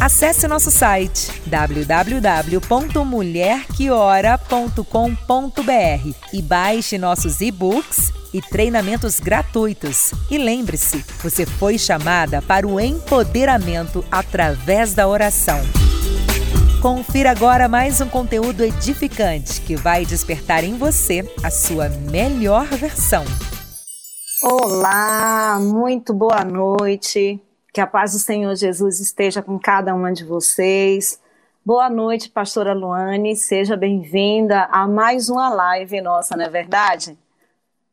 Acesse nosso site www.mulherqueora.com.br e baixe nossos e-books e treinamentos gratuitos. E lembre-se, você foi chamada para o empoderamento através da oração. Confira agora mais um conteúdo edificante que vai despertar em você a sua melhor versão. Olá, muito boa noite. Que a paz do Senhor Jesus esteja com cada uma de vocês. Boa noite, pastora Luane. Seja bem-vinda a mais uma live nossa, não é verdade?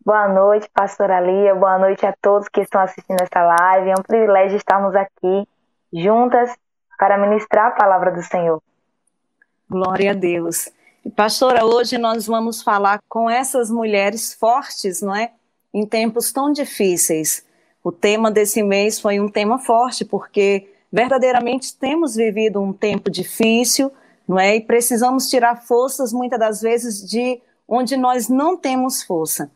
Boa noite, pastora Lia. Boa noite a todos que estão assistindo esta live. É um privilégio estarmos aqui juntas para ministrar a palavra do Senhor. Glória a Deus. E, pastora, hoje nós vamos falar com essas mulheres fortes, não é? Em tempos tão difíceis. O tema desse mês foi um tema forte, porque verdadeiramente temos vivido um tempo difícil, não é? E precisamos tirar forças, muitas das vezes, de onde nós não temos força.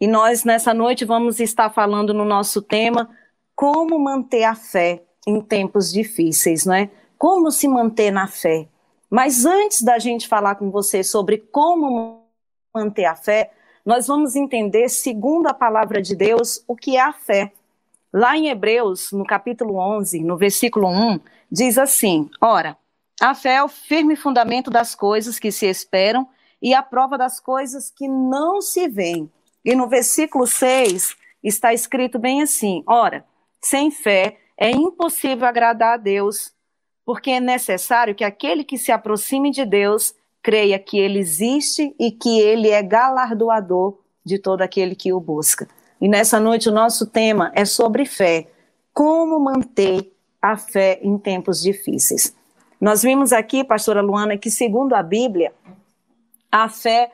E nós, nessa noite, vamos estar falando no nosso tema como manter a fé em tempos difíceis, não é? Como se manter na fé. Mas antes da gente falar com você sobre como manter a fé, nós vamos entender, segundo a palavra de Deus, o que é a fé. Lá em Hebreus, no capítulo 11, no versículo 1, diz assim: Ora, a fé é o firme fundamento das coisas que se esperam e a prova das coisas que não se veem. E no versículo 6 está escrito bem assim: Ora, sem fé é impossível agradar a Deus, porque é necessário que aquele que se aproxime de Deus creia que ele existe e que ele é galardoador de todo aquele que o busca. E nessa noite o nosso tema é sobre fé. Como manter a fé em tempos difíceis? Nós vimos aqui, pastora Luana, que segundo a Bíblia, a fé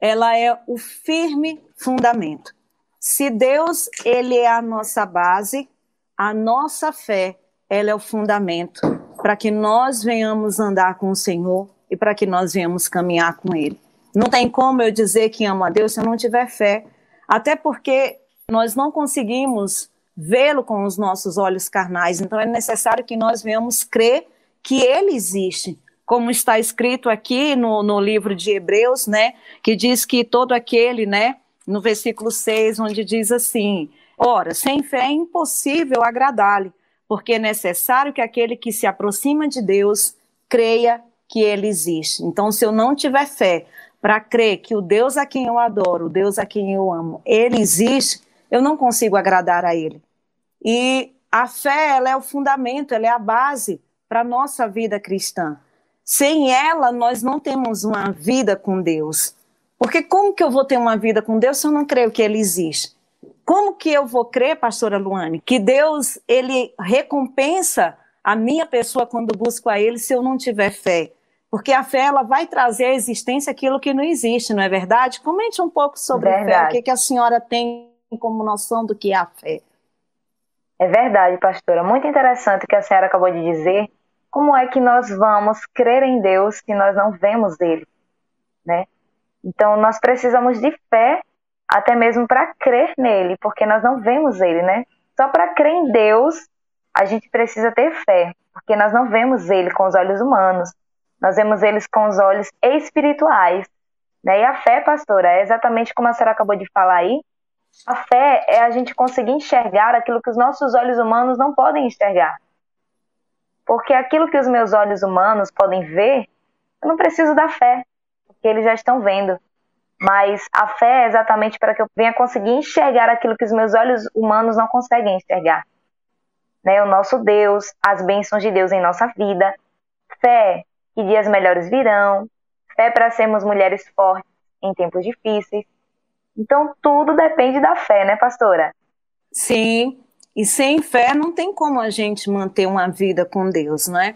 ela é o firme fundamento. Se Deus ele é a nossa base, a nossa fé ela é o fundamento para que nós venhamos andar com o Senhor e para que nós venhamos caminhar com Ele. Não tem como eu dizer que amo a Deus se eu não tiver fé, até porque nós não conseguimos vê-lo com os nossos olhos carnais. Então é necessário que nós venhamos crer que Ele existe, como está escrito aqui no, no livro de Hebreus, né, que diz que todo aquele, né, no versículo 6, onde diz assim: Ora, sem fé é impossível agradar-lhe, porque é necessário que aquele que se aproxima de Deus creia que ele existe. Então, se eu não tiver fé para crer que o Deus a quem eu adoro, o Deus a quem eu amo, ele existe, eu não consigo agradar a ele. E a fé, ela é o fundamento, ela é a base para a nossa vida cristã. Sem ela, nós não temos uma vida com Deus. Porque como que eu vou ter uma vida com Deus se eu não creio que Ele existe? Como que eu vou crer, pastora Luane, que Deus, Ele recompensa a minha pessoa quando busco a Ele se eu não tiver fé? Porque a fé, ela vai trazer à existência aquilo que não existe, não é verdade? Comente um pouco sobre verdade. fé, o que, que a senhora tem como noção do que é a fé. É verdade, pastora. Muito interessante o que a senhora acabou de dizer, como é que nós vamos crer em Deus se nós não vemos Ele, né? Então nós precisamos de fé até mesmo para crer nele, porque nós não vemos Ele, né? Só para crer em Deus a gente precisa ter fé, porque nós não vemos Ele com os olhos humanos, nós vemos eles com os olhos espirituais, né? E a fé, pastora, é exatamente como a senhora acabou de falar aí, A fé é a gente conseguir enxergar aquilo que os nossos olhos humanos não podem enxergar. Porque aquilo que os meus olhos humanos podem ver, eu não preciso da fé, porque eles já estão vendo. Mas a fé é exatamente para que eu venha conseguir enxergar aquilo que os meus olhos humanos não conseguem enxergar. Né? O nosso Deus, as bênçãos de Deus em nossa vida, fé que dias melhores virão, fé para sermos mulheres fortes em tempos difíceis, então tudo depende da fé, né, pastora? Sim, e sem fé não tem como a gente manter uma vida com Deus, não é?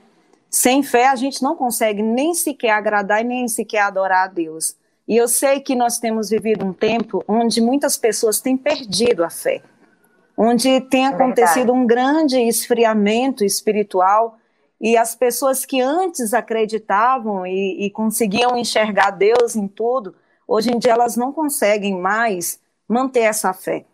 Sem fé a gente não consegue nem sequer agradar e nem sequer adorar a Deus. E eu sei que nós temos vivido um tempo onde muitas pessoas têm perdido a fé, onde tem é acontecido um grande esfriamento espiritual e as pessoas que antes acreditavam e, e conseguiam enxergar Deus em tudo, Hoje em dia elas não conseguem mais manter essa fé.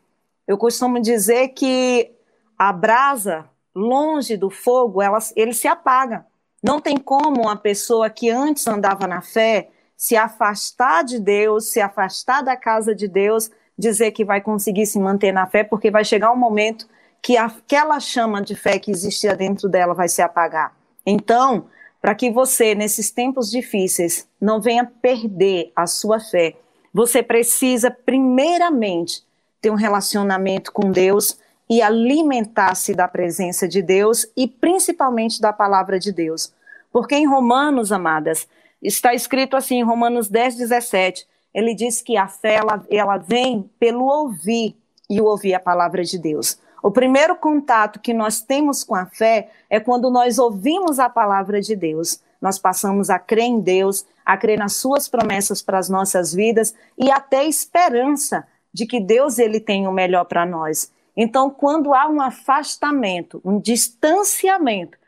Eu costumo dizer que a brasa, longe do fogo, ela, ele se apaga. Não tem como uma pessoa que antes andava na fé se afastar de Deus, se afastar da casa de Deus, dizer que vai conseguir se manter na fé, porque vai chegar um momento que aquela chama de fé que existia dentro dela vai se apagar. Então, para que você, nesses tempos difíceis, não venha perder a sua fé. Você precisa, primeiramente, ter um relacionamento com Deus e alimentar-se da presença de Deus e principalmente da palavra de Deus. Porque em Romanos, amadas, está escrito assim, em Romanos 10, 17, ele diz que a fé ela, ela vem pelo ouvir e ouvir a palavra de Deus. O primeiro contato que nós temos com a fé é quando nós ouvimos a palavra de Deus. Nós passamos a crer em Deus, a crer nas suas promessas para as nossas vidas e até esperança de que Deus ele tem o melhor para nós. Então, quando há um afastamento, um distanciamento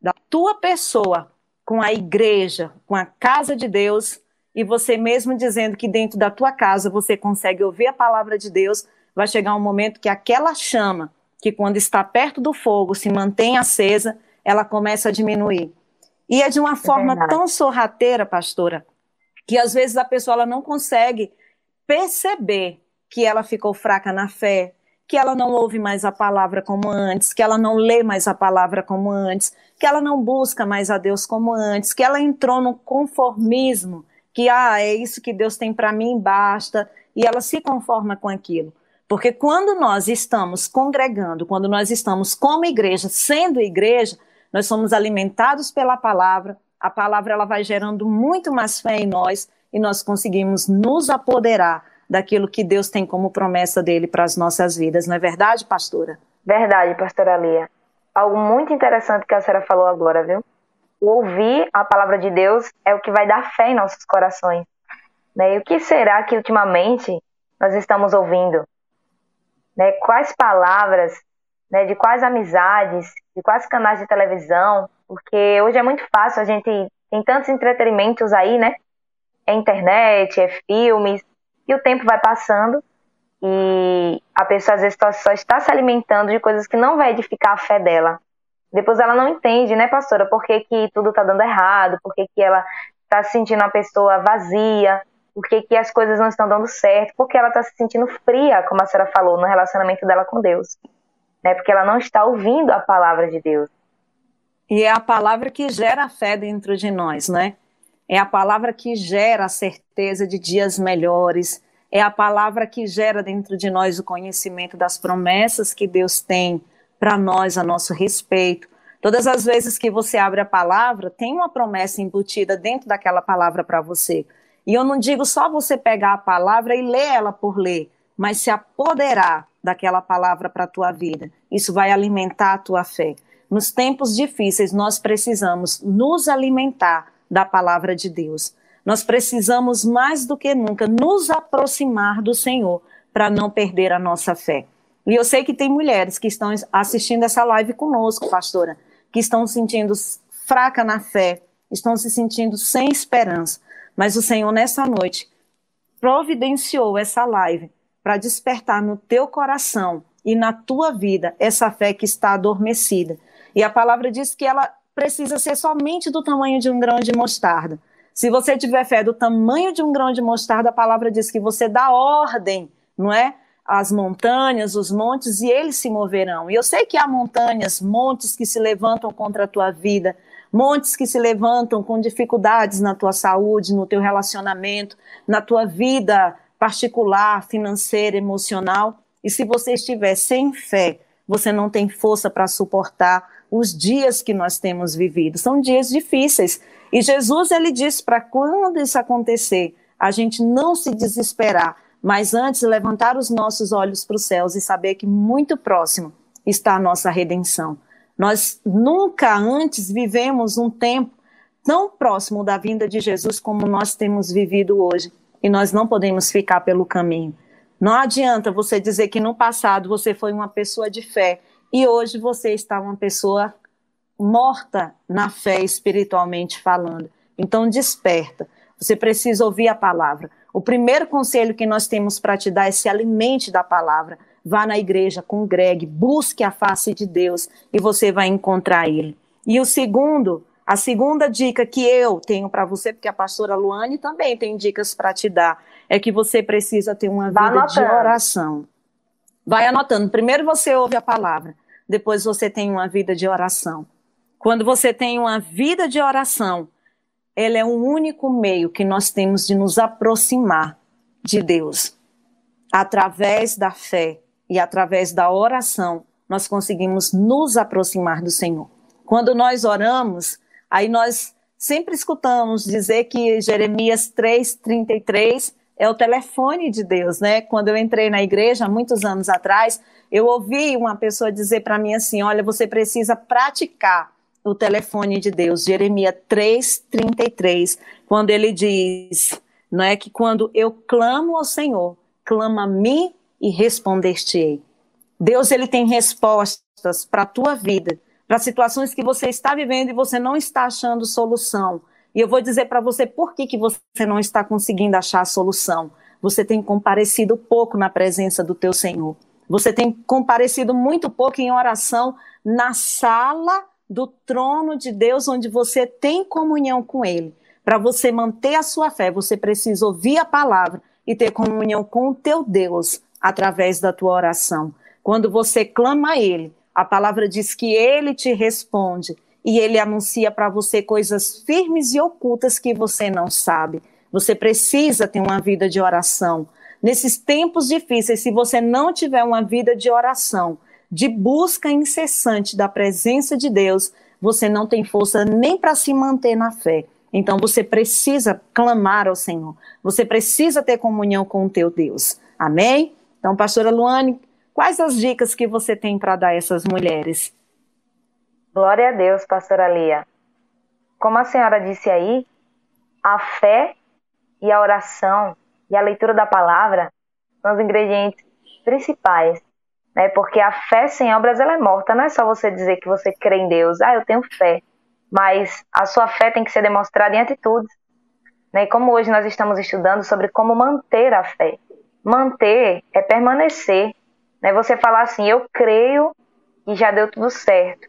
da tua pessoa com a igreja, com a casa de Deus, e você mesmo dizendo que dentro da tua casa você consegue ouvir a palavra de Deus, vai chegar um momento que aquela chama que quando está perto do fogo se mantém acesa, ela começa a diminuir. E é de uma é forma verdade. tão sorrateira, pastora, que às vezes a pessoa ela não consegue perceber que ela ficou fraca na fé, que ela não ouve mais a palavra como antes, que ela não lê mais a palavra como antes, que ela não busca mais a Deus como antes, que ela entrou no conformismo, que ah, é isso que Deus tem para mim, basta, e ela se conforma com aquilo. Porque quando nós estamos congregando, quando nós estamos como igreja, sendo igreja, nós somos alimentados pela palavra, a palavra ela vai gerando muito mais fé em nós e nós conseguimos nos apoderar daquilo que Deus tem como promessa dele para as nossas vidas. Não é verdade, pastora? Verdade, pastora Lia. Algo muito interessante que a senhora falou agora, viu? O ouvir a palavra de Deus é o que vai dar fé em nossos corações. Né? E o que será que ultimamente nós estamos ouvindo? Né, quais palavras, né, de quais amizades, de quais canais de televisão, porque hoje é muito fácil, a gente tem tantos entretenimentos aí, né? É internet, é filmes, e o tempo vai passando e a pessoa às vezes só está se alimentando de coisas que não vai edificar a fé dela. Depois ela não entende, né, pastora, por que, que tudo está dando errado, por que, que ela está se sentindo uma pessoa vazia, por que, que as coisas não estão dando certo, porque ela está se sentindo fria, como a senhora falou, no relacionamento dela com Deus. Né? Porque ela não está ouvindo a palavra de Deus. E é a palavra que gera fé dentro de nós, né? É a palavra que gera a certeza de dias melhores. É a palavra que gera dentro de nós o conhecimento das promessas que Deus tem para nós a nosso respeito. Todas as vezes que você abre a palavra, tem uma promessa embutida dentro daquela palavra para você. E eu não digo só você pegar a palavra e ler ela por ler, mas se apoderar daquela palavra para a tua vida. Isso vai alimentar a tua fé. Nos tempos difíceis, nós precisamos nos alimentar da palavra de Deus. Nós precisamos mais do que nunca nos aproximar do Senhor para não perder a nossa fé. E eu sei que tem mulheres que estão assistindo essa live conosco, pastora, que estão se sentindo fraca na fé, estão se sentindo sem esperança. Mas o Senhor, nessa noite, providenciou essa live para despertar no teu coração e na tua vida essa fé que está adormecida. E a palavra diz que ela precisa ser somente do tamanho de um grão de mostarda. Se você tiver fé do tamanho de um grão de mostarda, a palavra diz que você dá ordem, não é? as montanhas, os montes, e eles se moverão. E eu sei que há montanhas, montes que se levantam contra a tua vida, montes que se levantam com dificuldades na tua saúde, no teu relacionamento, na tua vida particular, financeira, emocional. E se você estiver sem fé, você não tem força para suportar os dias que nós temos vivido. São dias difíceis. E Jesus ele disse para quando isso acontecer, a gente não se desesperar, mas antes levantar os nossos olhos para os céus e saber que muito próximo está a nossa redenção. Nós nunca antes vivemos um tempo tão próximo da vinda de Jesus como nós temos vivido hoje. E nós não podemos ficar pelo caminho. Não adianta você dizer que no passado você foi uma pessoa de fé e hoje você está uma pessoa morta na fé espiritualmente falando. Então desperta. Você precisa ouvir a palavra. O primeiro conselho que nós temos para te dar é se alimente da palavra. Vá na igreja, congregue, busque a face de Deus e você vai encontrar ele. E o segundo, a segunda dica que eu tenho para você, porque a pastora Luane também tem dicas para te dar, é que você precisa ter uma vida de oração. Vai anotando. Primeiro você ouve a palavra, depois você tem uma vida de oração. Quando você tem uma vida de oração, ela é o único meio que nós temos de nos aproximar de Deus. Através da fé e através da oração, nós conseguimos nos aproximar do Senhor. Quando nós oramos, aí nós sempre escutamos dizer que Jeremias 3:33 é o telefone de Deus, né? Quando eu entrei na igreja muitos anos atrás, eu ouvi uma pessoa dizer para mim assim: "Olha, você precisa praticar o telefone de Deus, Jeremias 3:33, quando ele diz, não é que quando eu clamo ao Senhor, clama a mim e responder-te-ei. Deus ele tem respostas para a tua vida, para situações que você está vivendo e você não está achando solução. E eu vou dizer para você por que, que você não está conseguindo achar a solução. Você tem comparecido pouco na presença do teu Senhor. Você tem comparecido muito pouco em oração na sala do trono de Deus, onde você tem comunhão com Ele. Para você manter a sua fé, você precisa ouvir a palavra e ter comunhão com o teu Deus através da tua oração. Quando você clama a Ele, a palavra diz que Ele te responde e Ele anuncia para você coisas firmes e ocultas que você não sabe. Você precisa ter uma vida de oração. Nesses tempos difíceis, se você não tiver uma vida de oração, de busca incessante da presença de Deus, você não tem força nem para se manter na fé. Então você precisa clamar ao Senhor. Você precisa ter comunhão com o teu Deus. Amém? Então, pastora Luane, quais as dicas que você tem para dar a essas mulheres? Glória a Deus, pastora Lia. Como a senhora disse aí, a fé e a oração e a leitura da palavra são os ingredientes principais né? Porque a fé sem obras ela é morta. Não é só você dizer que você crê em Deus, ah, eu tenho fé, mas a sua fé tem que ser demonstrada em atitudes. Né? Como hoje nós estamos estudando sobre como manter a fé. Manter é permanecer. Né? Você falar assim, eu creio e já deu tudo certo.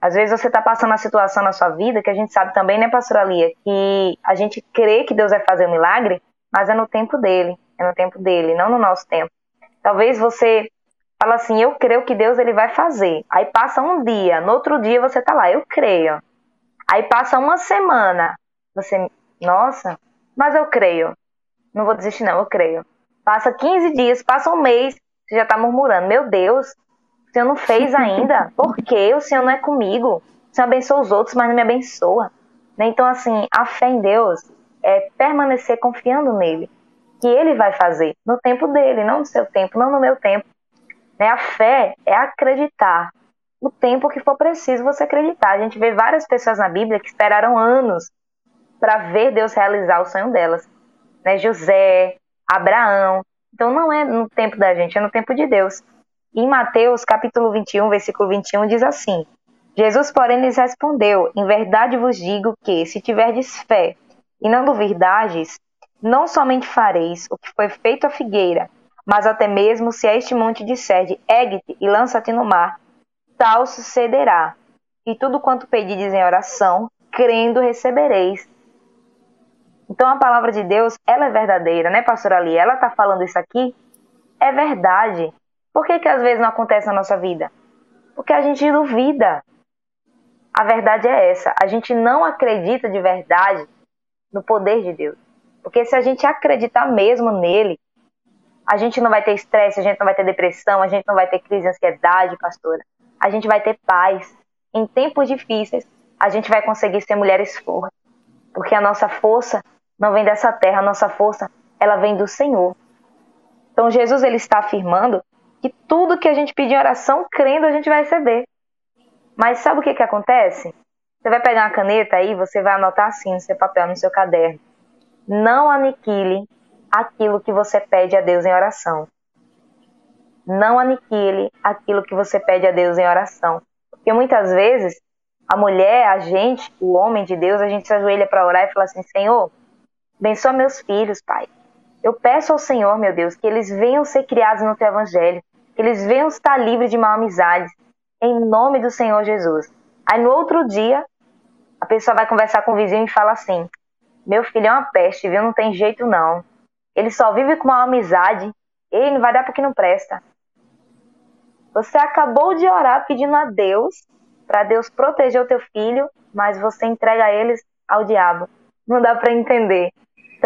Às vezes você está passando uma situação na sua vida que a gente sabe também, né, pastora Lia, que a gente crê que Deus vai fazer um milagre, mas é no tempo dele, é no tempo dele, não no nosso tempo. Talvez você fala assim, eu creio que Deus ele vai fazer. Aí passa um dia, no outro dia você tá lá, eu creio. Aí passa uma semana, você, nossa, mas eu creio. Não vou desistir não, eu creio. Passa 15 dias, passa um mês, você já tá murmurando, meu Deus, o Senhor não fez ainda? Por quê? O Senhor não é comigo. O Senhor abençoa os outros, mas não me abençoa. Né? Então, assim, a fé em Deus é permanecer confiando nele. Que ele vai fazer no tempo dele, não no seu tempo, não no meu tempo. Né? A fé é acreditar. O tempo que for preciso você acreditar. A gente vê várias pessoas na Bíblia que esperaram anos para ver Deus realizar o sonho delas. Né? José, Abraão. Então não é no tempo da gente, é no tempo de Deus. Em Mateus capítulo 21, versículo 21 diz assim: Jesus, porém, lhes respondeu: Em verdade vos digo que, se tiverdes fé e não duvidardes, não somente fareis o que foi feito à figueira, mas até mesmo se a este monte disser ergue-te e lança-te no mar, tal sucederá. E tudo quanto pedides em oração, crendo recebereis. Então a palavra de Deus, ela é verdadeira, né, pastora Ali? Ela está falando isso aqui é verdade. Por que, que às vezes não acontece na nossa vida? Porque a gente duvida. A verdade é essa. A gente não acredita de verdade no poder de Deus. Porque se a gente acreditar mesmo nele, a gente não vai ter estresse, a gente não vai ter depressão, a gente não vai ter crise de ansiedade, pastora. A gente vai ter paz. Em tempos difíceis, a gente vai conseguir ser mulheres fortes. Porque a nossa força não vem dessa terra, a nossa força, ela vem do Senhor. Então Jesus ele está afirmando que tudo que a gente pedir em oração, crendo, a gente vai receber. Mas sabe o que, que acontece? Você vai pegar uma caneta aí, você vai anotar assim no seu papel, no seu caderno. Não aniquile aquilo que você pede a Deus em oração. Não aniquile aquilo que você pede a Deus em oração. Porque muitas vezes a mulher, a gente, o homem de Deus, a gente se ajoelha para orar e fala assim: Senhor, abençoa meus filhos, Pai. Eu peço ao Senhor, meu Deus, que eles venham ser criados no teu evangelho, que eles venham estar livres de mal amizades, em nome do Senhor Jesus. Aí no outro dia, a pessoa vai conversar com o vizinho e fala assim: Meu filho é uma peste, viu? Não tem jeito não. Ele só vive com uma amizade, ele não vai dar porque não presta. Você acabou de orar pedindo a Deus para Deus proteger o teu filho, mas você entrega eles ao diabo. Não dá para entender.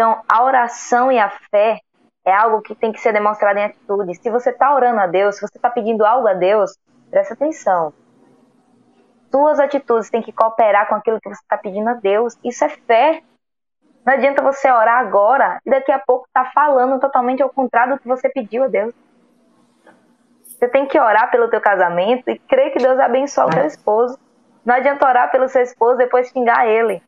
Então, a oração e a fé é algo que tem que ser demonstrado em atitude. Se você está orando a Deus, se você está pedindo algo a Deus, presta atenção. Suas atitudes têm que cooperar com aquilo que você está pedindo a Deus. Isso é fé. Não adianta você orar agora e daqui a pouco tá falando totalmente ao contrário do que você pediu a Deus. Você tem que orar pelo teu casamento e crer que Deus abençoe o teu esposo. Não adianta orar pelo seu esposo e depois xingar ele.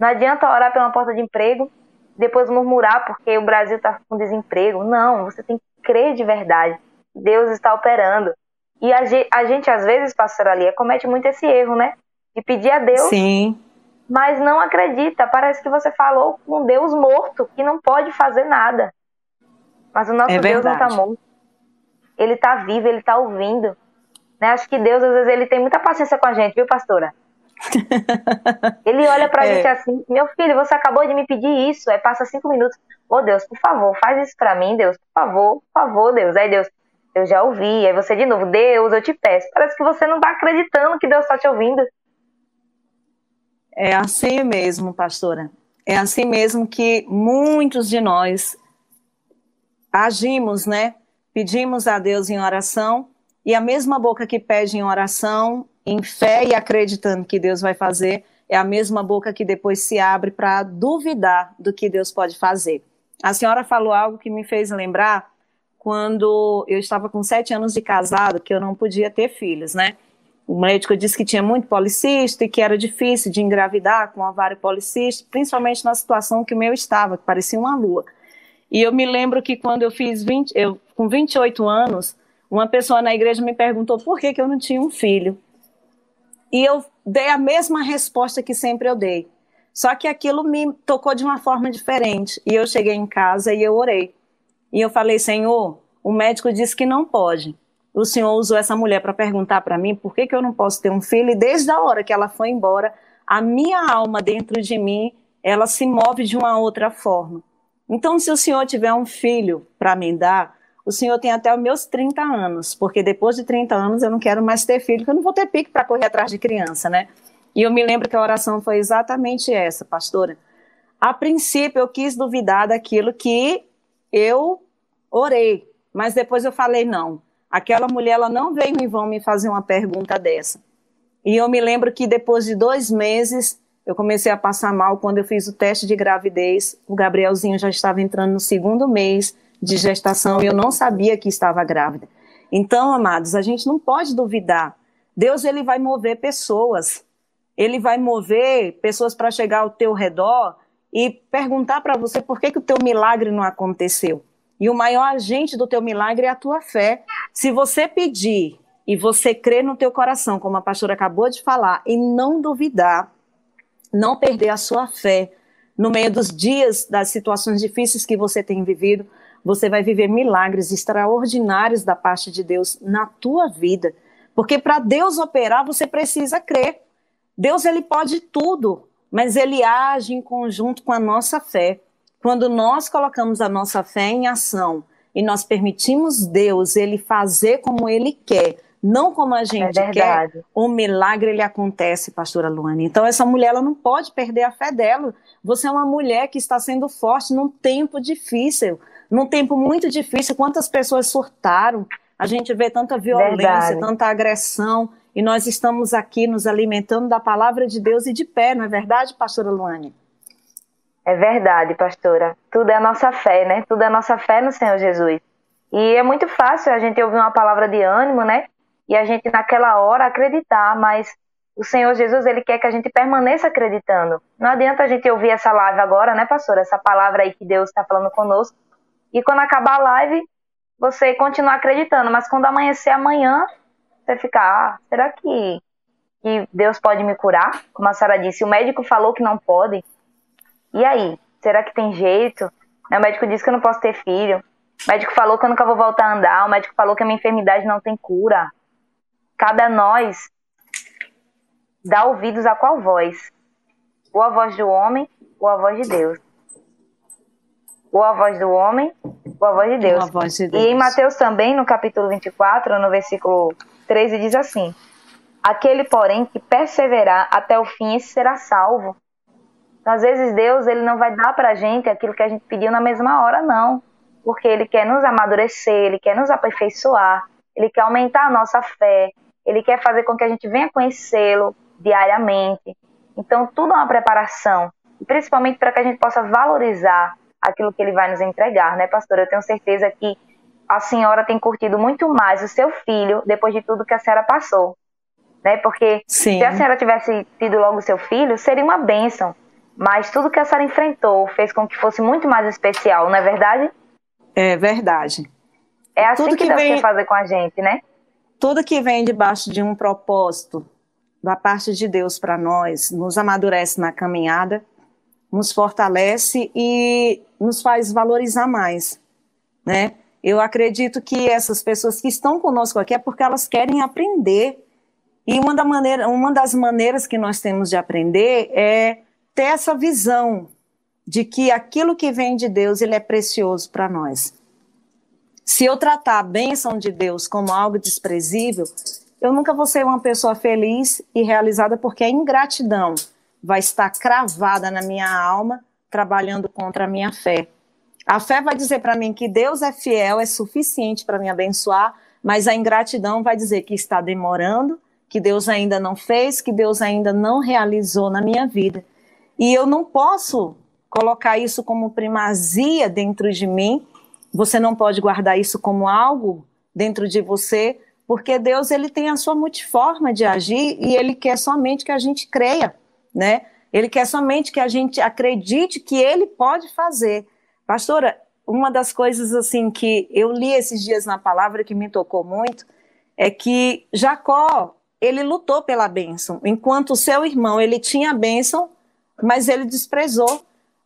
Não adianta orar pela porta de emprego depois murmurar porque o Brasil está com desemprego. Não, você tem que crer de verdade. Deus está operando. E a gente, a gente às vezes, pastora Lia, comete muito esse erro, né? De pedir a Deus Sim mas não acredita. Parece que você falou com um Deus morto, que não pode fazer nada. Mas o nosso é Deus não está morto. Ele está vivo, ele está ouvindo. Né? Acho que Deus, às vezes, ele tem muita paciência com a gente, viu, pastora? Ele olha pra é. gente assim, meu filho, você acabou de me pedir isso. Aí passa cinco minutos. Ô oh, Deus, por favor, faz isso pra mim, Deus. Por favor, por favor, Deus. Aí Deus, eu já ouvi. Aí você de novo, Deus, eu te peço. Parece que você não tá acreditando que Deus está te ouvindo. É assim mesmo, pastora. É assim mesmo que muitos de nós agimos, né? Pedimos a Deus em oração e a mesma boca que pede em oração, em fé e acreditando que Deus vai fazer, é a mesma boca que depois se abre para duvidar do que Deus pode fazer. A senhora falou algo que me fez lembrar quando eu estava com sete anos de casado, que eu não podia ter filhos, né? O médico disse que tinha muito policista e que era difícil de engravidar com ovário policístico, principalmente na situação que o meu estava, que parecia uma lua. E eu me lembro que quando eu fiz 20, eu com 28 anos, uma pessoa na igreja me perguntou por que, que eu não tinha um filho. E eu dei a mesma resposta que sempre eu dei. Só que aquilo me tocou de uma forma diferente. E eu cheguei em casa e eu orei. E eu falei, Senhor, o médico disse que não pode o senhor usou essa mulher para perguntar para mim por que, que eu não posso ter um filho, e desde a hora que ela foi embora, a minha alma dentro de mim, ela se move de uma outra forma. Então, se o senhor tiver um filho para me dar, o senhor tem até os meus 30 anos, porque depois de 30 anos eu não quero mais ter filho, porque eu não vou ter pique para correr atrás de criança, né? E eu me lembro que a oração foi exatamente essa, pastora. A princípio eu quis duvidar daquilo que eu orei, mas depois eu falei, não, Aquela mulher ela não veio em vão me fazer uma pergunta dessa. E eu me lembro que depois de dois meses eu comecei a passar mal quando eu fiz o teste de gravidez. O Gabrielzinho já estava entrando no segundo mês de gestação e eu não sabia que estava grávida. Então, amados, a gente não pode duvidar. Deus ele vai mover pessoas. Ele vai mover pessoas para chegar ao teu redor e perguntar para você por que, que o teu milagre não aconteceu. E o maior agente do teu milagre é a tua fé. Se você pedir e você crer no teu coração, como a pastora acabou de falar, e não duvidar, não perder a sua fé no meio dos dias, das situações difíceis que você tem vivido, você vai viver milagres extraordinários da parte de Deus na tua vida. Porque para Deus operar, você precisa crer. Deus ele pode tudo, mas ele age em conjunto com a nossa fé. Quando nós colocamos a nossa fé em ação, e nós permitimos Deus ele fazer como ele quer, não como a gente é quer, o milagre ele acontece, pastora Luane. Então essa mulher ela não pode perder a fé dela. Você é uma mulher que está sendo forte num tempo difícil, num tempo muito difícil. Quantas pessoas surtaram? A gente vê tanta violência, Verdade. tanta agressão, e nós estamos aqui nos alimentando da palavra de Deus e de pé, não é verdade, pastora Luane? É verdade, pastora. Tudo é a nossa fé, né? Tudo é a nossa fé no Senhor Jesus. E é muito fácil a gente ouvir uma palavra de ânimo, né? E a gente naquela hora acreditar, mas o Senhor Jesus, ele quer que a gente permaneça acreditando. Não adianta a gente ouvir essa live agora, né, pastora? Essa palavra aí que Deus está falando conosco. E quando acabar a live, você continuar acreditando. Mas quando amanhecer amanhã, você ficar, ah, será que, que Deus pode me curar? Como a Sara disse, o médico falou que não pode. E aí? Será que tem jeito? O médico disse que eu não posso ter filho. O médico falou que eu nunca vou voltar a andar. O médico falou que a minha enfermidade não tem cura. Cada nós dá ouvidos a qual voz? Ou a voz do homem ou a voz de Deus? Ou a voz do homem ou a voz de Deus? Voz de Deus. E em Mateus também, no capítulo 24, no versículo 13, diz assim: Aquele, porém, que perseverar até o fim, esse será salvo. Então, às vezes Deus ele não vai dar para a gente aquilo que a gente pediu na mesma hora, não. Porque Ele quer nos amadurecer, Ele quer nos aperfeiçoar, Ele quer aumentar a nossa fé, Ele quer fazer com que a gente venha conhecê-lo diariamente. Então, tudo é uma preparação, principalmente para que a gente possa valorizar aquilo que Ele vai nos entregar, né, pastor? Eu tenho certeza que a senhora tem curtido muito mais o seu filho depois de tudo que a senhora passou. Né? Porque Sim. se a senhora tivesse tido logo o seu filho, seria uma bênção. Mas tudo que a senhora enfrentou fez com que fosse muito mais especial, não é verdade? É verdade. É assim tudo que, que Deus vem, quer fazer com a gente, né? Tudo que vem debaixo de um propósito da parte de Deus para nós nos amadurece na caminhada, nos fortalece e nos faz valorizar mais, né? Eu acredito que essas pessoas que estão conosco aqui é porque elas querem aprender. E uma, da maneira, uma das maneiras que nós temos de aprender é ter essa visão de que aquilo que vem de Deus ele é precioso para nós. Se eu tratar a bênção de Deus como algo desprezível, eu nunca vou ser uma pessoa feliz e realizada porque a ingratidão vai estar cravada na minha alma, trabalhando contra a minha fé. A fé vai dizer para mim que Deus é fiel, é suficiente para me abençoar, mas a ingratidão vai dizer que está demorando, que Deus ainda não fez, que Deus ainda não realizou na minha vida. E eu não posso colocar isso como primazia dentro de mim. Você não pode guardar isso como algo dentro de você, porque Deus ele tem a sua multiforma de agir e ele quer somente que a gente creia, né? Ele quer somente que a gente acredite que ele pode fazer. Pastora, uma das coisas assim que eu li esses dias na palavra que me tocou muito é que Jacó, ele lutou pela bênção, enquanto o seu irmão, ele tinha a bênção, mas ele desprezou.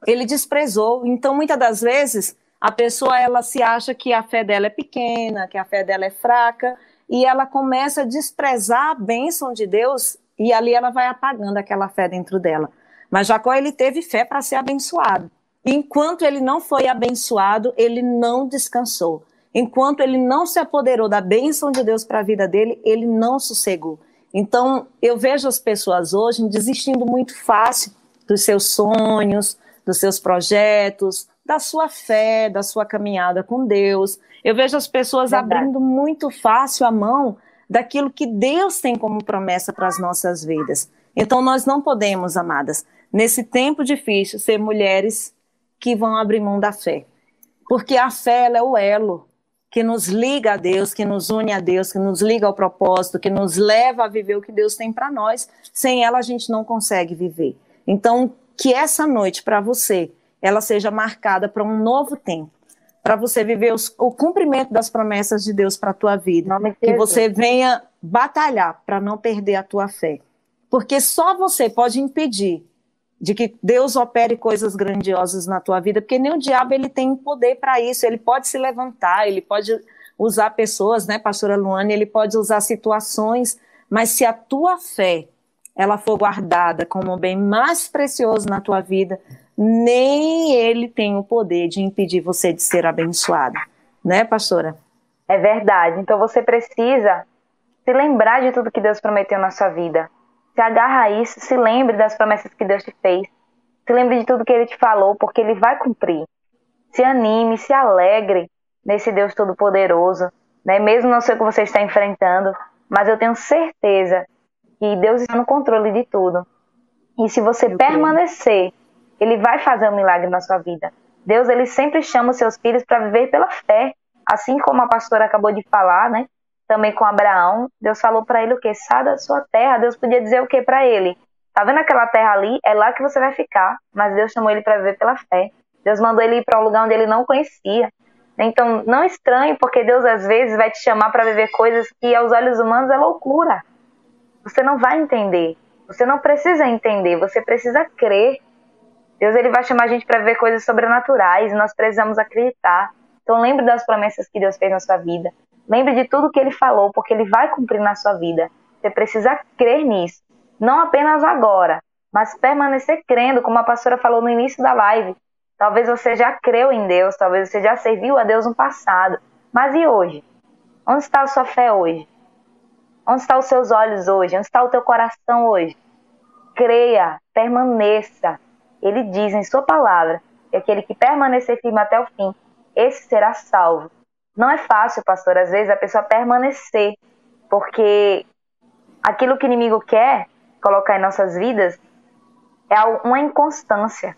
Ele desprezou. Então, muitas das vezes, a pessoa ela se acha que a fé dela é pequena, que a fé dela é fraca, e ela começa a desprezar a bênção de Deus, e ali ela vai apagando aquela fé dentro dela. Mas Jacó ele teve fé para ser abençoado. Enquanto ele não foi abençoado, ele não descansou. Enquanto ele não se apoderou da bênção de Deus para a vida dele, ele não sossegou. Então, eu vejo as pessoas hoje desistindo muito fácil dos seus sonhos, dos seus projetos, da sua fé, da sua caminhada com Deus. Eu vejo as pessoas Verdade. abrindo muito fácil a mão daquilo que Deus tem como promessa para as nossas vidas. Então nós não podemos, amadas, nesse tempo difícil, ser mulheres que vão abrir mão da fé. Porque a fé é o elo que nos liga a Deus, que nos une a Deus, que nos liga ao propósito, que nos leva a viver o que Deus tem para nós. Sem ela a gente não consegue viver. Então, que essa noite para você ela seja marcada para um novo tempo, para você viver os, o cumprimento das promessas de Deus para a tua vida, que você venha batalhar para não perder a tua fé, porque só você pode impedir de que Deus opere coisas grandiosas na tua vida, porque nem o diabo ele tem poder para isso, ele pode se levantar, ele pode usar pessoas, né, pastora Luane, ele pode usar situações, mas se a tua fé ela for guardada como o bem mais precioso na tua vida, nem ele tem o poder de impedir você de ser abençoado. Né, pastora? É verdade. Então você precisa se lembrar de tudo que Deus prometeu na sua vida. Se agarra a isso, se lembre das promessas que Deus te fez. Se lembre de tudo que ele te falou, porque ele vai cumprir. Se anime, se alegre nesse Deus Todo-Poderoso, né? Mesmo não sei o que você está enfrentando, mas eu tenho certeza que Deus está no controle de tudo. E se você eu permanecer, creio. ele vai fazer um milagre na sua vida. Deus ele sempre chama os seus filhos para viver pela fé, assim como a pastora acabou de falar, né? Também com Abraão, Deus falou para ele o que? Sai da sua terra. Deus podia dizer o que para ele? Tá vendo aquela terra ali? É lá que você vai ficar. Mas Deus chamou ele para viver pela fé. Deus mandou ele ir para um lugar onde ele não conhecia. Então, não estranhe, porque Deus às vezes vai te chamar para viver coisas que aos olhos humanos é loucura. Você não vai entender. Você não precisa entender, você precisa crer. Deus ele vai chamar a gente para ver coisas sobrenaturais, nós precisamos acreditar. Então lembre das promessas que Deus fez na sua vida. Lembre de tudo que ele falou, porque ele vai cumprir na sua vida. Você precisa crer nisso. Não apenas agora, mas permanecer crendo, como a pastora falou no início da live. Talvez você já creu em Deus, talvez você já serviu a Deus no passado. Mas e hoje? Onde está a sua fé hoje? Onde estão os seus olhos hoje? Onde está o teu coração hoje? Creia, permaneça. Ele diz em sua palavra que aquele que permanecer firme até o fim, esse será salvo. Não é fácil, pastor, às vezes a pessoa permanecer, porque aquilo que o inimigo quer colocar em nossas vidas é uma inconstância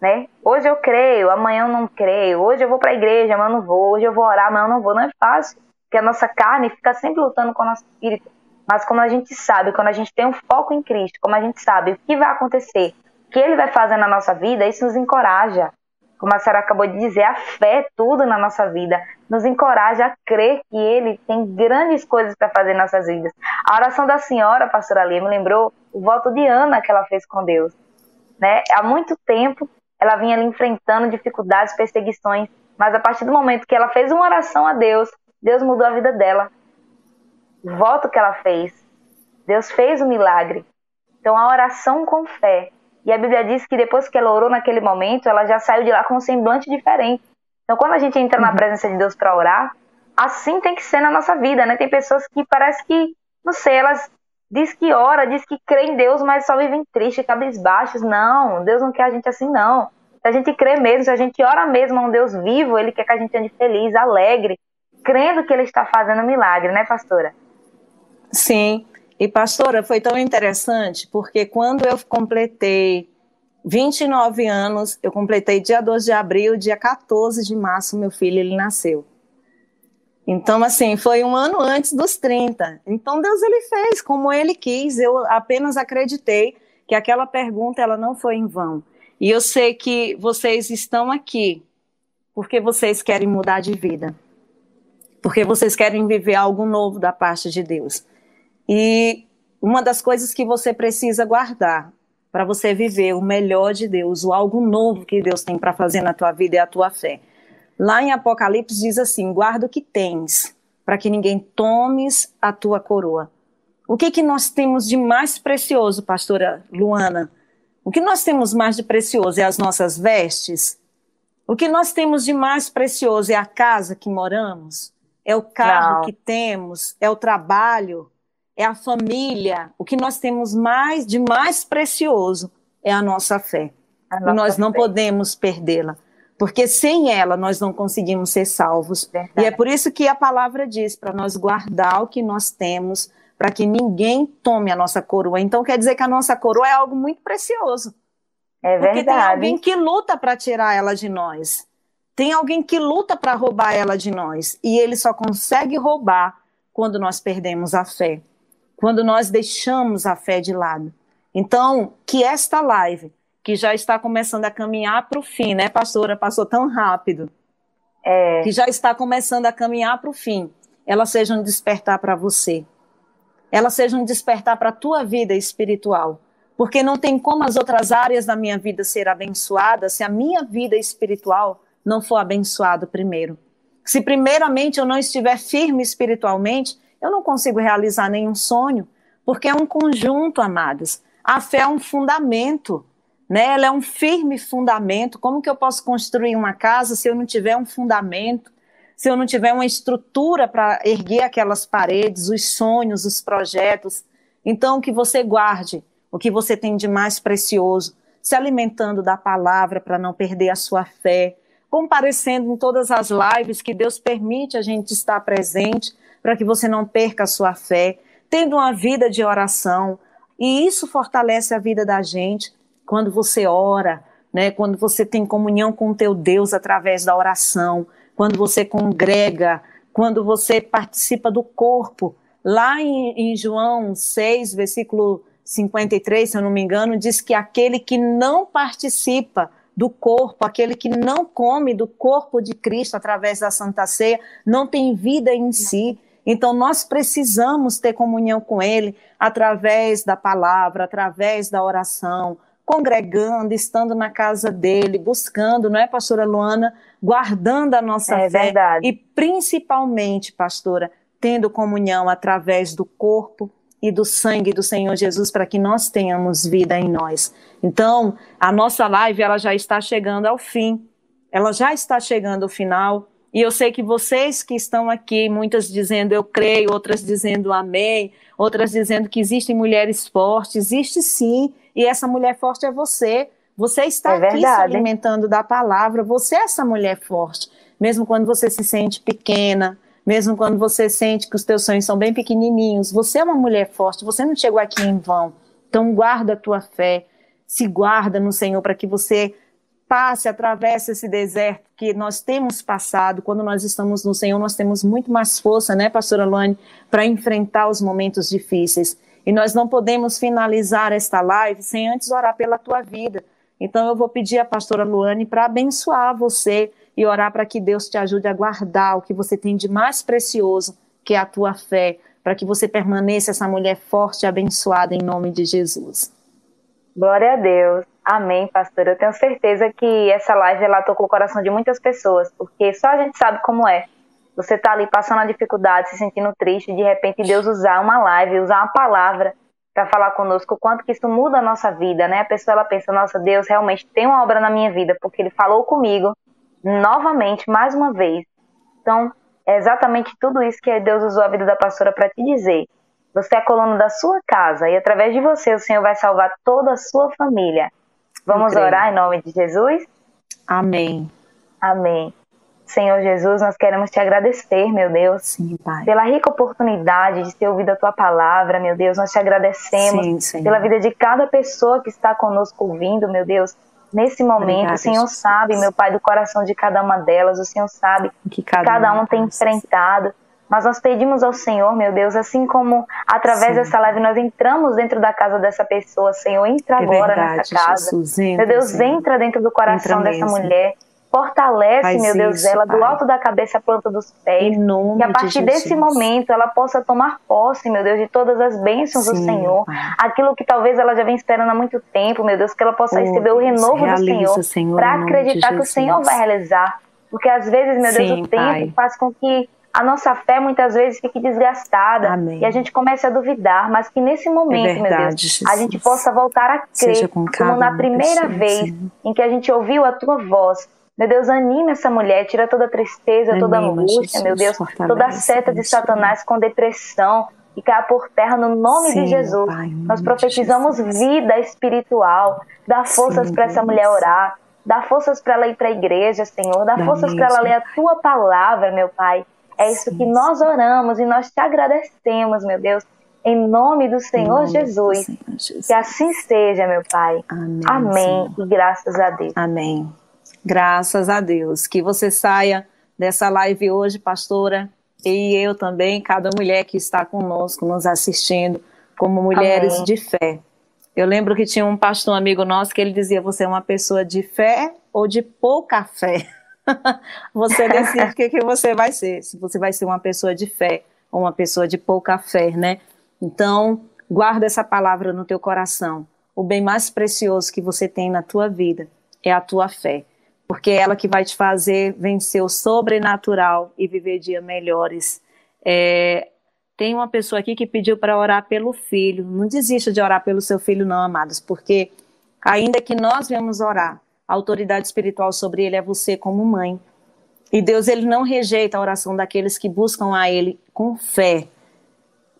né? Hoje eu creio, amanhã eu não creio. Hoje eu vou para a igreja, amanhã eu não vou. Hoje eu vou orar, amanhã eu não vou. Não é fácil, porque a nossa carne fica sempre lutando com o nosso espírito. Mas como a gente sabe, quando a gente tem um foco em Cristo, como a gente sabe o que vai acontecer, o que Ele vai fazer na nossa vida, isso nos encoraja. Como a senhora acabou de dizer, a fé é tudo na nossa vida. Nos encoraja a crer que Ele tem grandes coisas para fazer em nossas vidas. A oração da senhora, pastora Lia, me lembrou o voto de Ana que ela fez com Deus. Né? Há muito tempo ela vinha ali enfrentando dificuldades, perseguições, mas a partir do momento que ela fez uma oração a Deus, Deus mudou a vida dela. O voto que ela fez, Deus fez o milagre. Então a oração com fé. E a Bíblia diz que depois que ela orou naquele momento, ela já saiu de lá com um semblante diferente. Então quando a gente entra na uhum. presença de Deus para orar, assim tem que ser na nossa vida, né? Tem pessoas que parece que, não sei, elas diz que ora, diz que crê em Deus, mas só vivem tristes, cabisbaixos. Não, Deus não quer a gente assim, não. Se a gente crê mesmo, se a gente ora mesmo a um Deus vivo, Ele quer que a gente ande feliz, alegre, crendo que Ele está fazendo milagre, né, pastora? Sim. E, pastora, foi tão interessante, porque quando eu completei 29 anos, eu completei dia 12 de abril, dia 14 de março, meu filho, ele nasceu. Então, assim, foi um ano antes dos 30. Então, Deus ele fez como ele quis. Eu apenas acreditei que aquela pergunta ela não foi em vão. E eu sei que vocês estão aqui porque vocês querem mudar de vida. Porque vocês querem viver algo novo da parte de Deus. E uma das coisas que você precisa guardar para você viver o melhor de Deus, o algo novo que Deus tem para fazer na tua vida é a tua fé. Lá em Apocalipse diz assim: guarda o que tens, para que ninguém tomes a tua coroa. O que, que nós temos de mais precioso, pastora Luana? O que nós temos mais de precioso é as nossas vestes? O que nós temos de mais precioso é a casa que moramos? É o carro Não. que temos? É o trabalho? É a família? O que nós temos mais de mais precioso é a nossa fé. A nossa e nós não podemos perdê-la porque sem ela nós não conseguimos ser salvos. Verdade. E é por isso que a palavra diz para nós guardar o que nós temos, para que ninguém tome a nossa coroa. Então quer dizer que a nossa coroa é algo muito precioso. É verdade. Porque tem alguém que luta para tirar ela de nós. Tem alguém que luta para roubar ela de nós. E ele só consegue roubar quando nós perdemos a fé. Quando nós deixamos a fé de lado. Então, que esta live que já está começando a caminhar para o fim, né, pastora? Passou tão rápido. É. Que já está começando a caminhar para o fim. Ela seja um despertar para você. Ela seja um despertar para a tua vida espiritual. Porque não tem como as outras áreas da minha vida ser abençoadas se a minha vida espiritual não for abençoada primeiro. Se primeiramente eu não estiver firme espiritualmente, eu não consigo realizar nenhum sonho, porque é um conjunto, amados. A fé é um fundamento né? Ela é um firme fundamento. Como que eu posso construir uma casa se eu não tiver um fundamento? se eu não tiver uma estrutura para erguer aquelas paredes, os sonhos, os projetos. Então, que você guarde o que você tem de mais precioso, se alimentando da palavra para não perder a sua fé, comparecendo em todas as lives que Deus permite a gente estar presente, para que você não perca a sua fé, tendo uma vida de oração. E isso fortalece a vida da gente quando você ora, né? Quando você tem comunhão com o teu Deus através da oração, quando você congrega, quando você participa do corpo. Lá em, em João 6, versículo 53, se eu não me engano, diz que aquele que não participa do corpo, aquele que não come do corpo de Cristo através da Santa Ceia, não tem vida em si. Então, nós precisamos ter comunhão com Ele através da palavra, através da oração, congregando, estando na casa dele, buscando, não é, pastora Luana? Guardando a nossa é fé. Verdade. E principalmente, pastora, tendo comunhão através do corpo e do sangue do Senhor Jesus para que nós tenhamos vida em nós. Então, a nossa live ela já está chegando ao fim. Ela já está chegando ao final. E eu sei que vocês que estão aqui, muitas dizendo eu creio, outras dizendo amém, outras dizendo que existem mulheres fortes, existe sim, e essa mulher forte é você. Você está é aqui se alimentando da palavra, você é essa mulher forte. Mesmo quando você se sente pequena, mesmo quando você sente que os teus sonhos são bem pequenininhos, você é uma mulher forte, você não chegou aqui em vão. Então guarda a tua fé, se guarda no Senhor para que você passe, atravesse esse deserto que nós temos passado, quando nós estamos no Senhor, nós temos muito mais força, né, pastora Luane, para enfrentar os momentos difíceis. E nós não podemos finalizar esta live sem antes orar pela tua vida. Então eu vou pedir à pastora Luane para abençoar você e orar para que Deus te ajude a guardar o que você tem de mais precioso, que é a tua fé, para que você permaneça essa mulher forte e abençoada em nome de Jesus. Glória a Deus. Amém, pastora. Eu tenho certeza que essa live ela tocou o coração de muitas pessoas, porque só a gente sabe como é você está ali passando a dificuldade, se sentindo triste, de repente Deus usar uma live, usar uma palavra para falar conosco, o quanto que isso muda a nossa vida, né? A pessoa ela pensa, nossa, Deus realmente tem uma obra na minha vida, porque ele falou comigo novamente, mais uma vez. Então, é exatamente tudo isso que Deus usou a vida da pastora para te dizer. Você é a coluna da sua casa e através de você o Senhor vai salvar toda a sua família. Vamos orar em nome de Jesus? Amém. Amém. Senhor Jesus, nós queremos te agradecer, meu Deus, sim, pela rica oportunidade de ter ouvido a tua palavra, meu Deus. Nós te agradecemos sim, pela vida de cada pessoa que está conosco ouvindo, meu Deus. Nesse momento, Obrigada, o Senhor Jesus. sabe, meu Pai, do coração de cada uma delas, o Senhor sabe que cada, que cada um tem enfrentado. Mas nós pedimos ao Senhor, meu Deus, assim como através Sim. dessa live nós entramos dentro da casa dessa pessoa, Senhor, entra é agora verdade, nessa casa. Jesus, entra, meu Deus, Senhor. entra dentro do coração entra dessa mesmo. mulher. Fortalece, Faz meu Deus, isso, ela pai. do alto da cabeça à planta dos pés. que a partir de desse momento ela possa tomar posse, meu Deus, de todas as bênçãos Sim, do Senhor. Pai. Aquilo que talvez ela já vem esperando há muito tempo, meu Deus, que ela possa oh, receber o renovo do Senhor, Senhor para acreditar que o Senhor vai realizar. Porque às vezes, meu Deus, Sim, o tempo pai. faz com que a nossa fé muitas vezes fique desgastada Amém. e a gente comece a duvidar, mas que nesse momento, é verdade, meu Deus, Jesus. a gente possa voltar a crer, como na primeira pessoa, vez sim. em que a gente ouviu a tua voz, meu Deus, anime essa mulher, tira toda a tristeza, Anima, toda a angústia, Jesus, meu Deus, toda a seta de Satanás com depressão e caia por terra no nome Sim, de Jesus. Pai, Nós profetizamos Jesus. vida espiritual. Dá forças para essa mulher orar. Dá forças para ela ir para a igreja, Senhor. Dá, Dá forças para ela ler a tua palavra, meu Pai. É isso Sim, que nós oramos e nós te agradecemos, meu Deus. Em nome do Senhor, Jesus. Do Senhor Jesus. Que assim seja, meu Pai. Amém. Amém. E graças a Deus. Amém. Graças a Deus. Que você saia dessa live hoje, pastora, e eu também, cada mulher que está conosco, nos assistindo, como mulheres Amém. de fé. Eu lembro que tinha um pastor um amigo nosso que ele dizia: Você é uma pessoa de fé ou de pouca fé? você decide o que, que você vai ser. Se você vai ser uma pessoa de fé ou uma pessoa de pouca fé, né? Então, guarda essa palavra no teu coração. O bem mais precioso que você tem na tua vida é a tua fé porque é ela que vai te fazer vencer o sobrenatural e viver dias melhores. É, tem uma pessoa aqui que pediu para orar pelo filho. Não desista de orar pelo seu filho, não, amados, porque ainda que nós venhamos orar, a autoridade espiritual sobre ele é você como mãe. E Deus ele não rejeita a oração daqueles que buscam a ele com fé,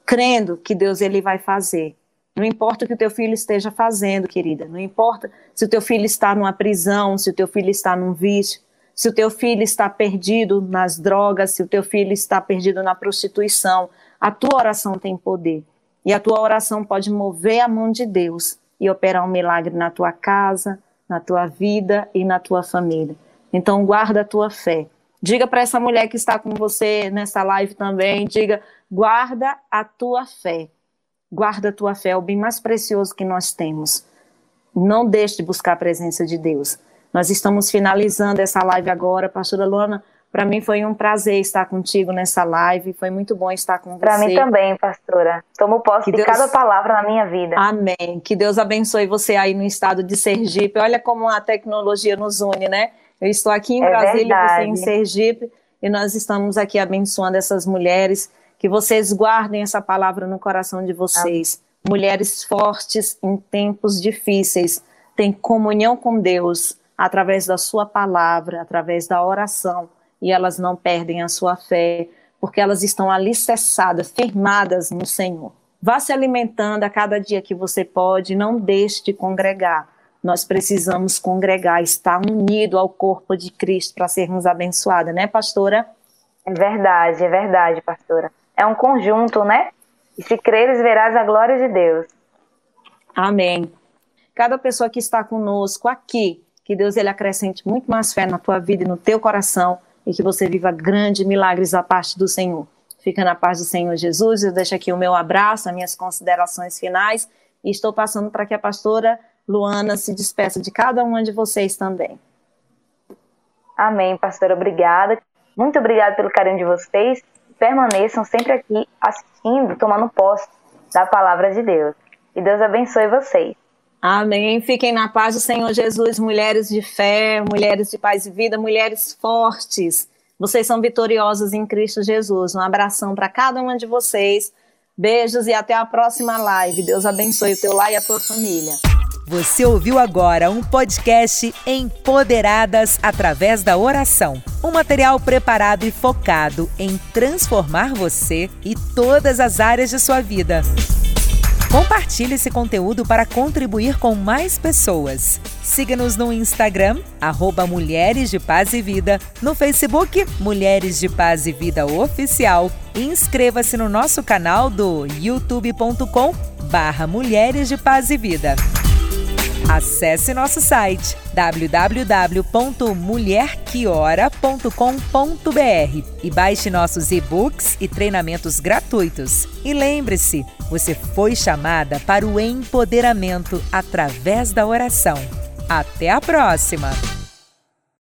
crendo que Deus ele vai fazer. Não importa o que o teu filho esteja fazendo, querida. Não importa se o teu filho está numa prisão, se o teu filho está num vício, se o teu filho está perdido nas drogas, se o teu filho está perdido na prostituição. A tua oração tem poder. E a tua oração pode mover a mão de Deus e operar um milagre na tua casa, na tua vida e na tua família. Então, guarda a tua fé. Diga para essa mulher que está com você nessa live também, diga, guarda a tua fé. Guarda a tua fé, é o bem mais precioso que nós temos. Não deixe de buscar a presença de Deus. Nós estamos finalizando essa live agora, pastora Luana. Para mim foi um prazer estar contigo nessa live. Foi muito bom estar com você. Para mim também, pastora. Tomo posse que de Deus... cada palavra na minha vida. Amém. Que Deus abençoe você aí no estado de Sergipe. Olha como a tecnologia nos une, né? Eu estou aqui em é Brasília, verdade. você em Sergipe, e nós estamos aqui abençoando essas mulheres que vocês guardem essa palavra no coração de vocês. Amém. Mulheres fortes em tempos difíceis, têm comunhão com Deus através da sua palavra, através da oração, e elas não perdem a sua fé, porque elas estão alicerçadas, firmadas no Senhor. Vá se alimentando a cada dia que você pode, não deixe de congregar. Nós precisamos congregar, estar unido ao corpo de Cristo para sermos abençoadas, né, pastora? É verdade, é verdade, pastora é um conjunto, né? E se creres, verás a glória de Deus. Amém. Cada pessoa que está conosco aqui, que Deus ele acrescente muito mais fé na tua vida e no teu coração e que você viva grandes milagres da parte do Senhor. Fica na paz do Senhor Jesus. Eu deixo aqui o meu abraço, as minhas considerações finais e estou passando para que a pastora Luana se despeça de cada uma de vocês também. Amém, pastora. Obrigada. Muito obrigada pelo carinho de vocês permaneçam sempre aqui assistindo, tomando posse da palavra de Deus. E Deus abençoe vocês. Amém. Fiquem na paz do Senhor Jesus, mulheres de fé, mulheres de paz e vida, mulheres fortes. Vocês são vitoriosas em Cristo Jesus. Um abração para cada uma de vocês. Beijos e até a próxima live. Deus abençoe o teu lar e a tua família. Você ouviu agora um podcast Empoderadas através da oração. Um material preparado e focado em transformar você e todas as áreas de sua vida. Compartilhe esse conteúdo para contribuir com mais pessoas. Siga-nos no Instagram, arroba Mulheres de Paz e Vida, no Facebook, Mulheres de Paz e Vida Oficial e inscreva-se no nosso canal do youtube.com barra Mulheres de Paz e Vida. Acesse nosso site www.mulherquiora.com.br e baixe nossos e-books e treinamentos gratuitos. E lembre-se, você foi chamada para o empoderamento através da oração. Até a próxima!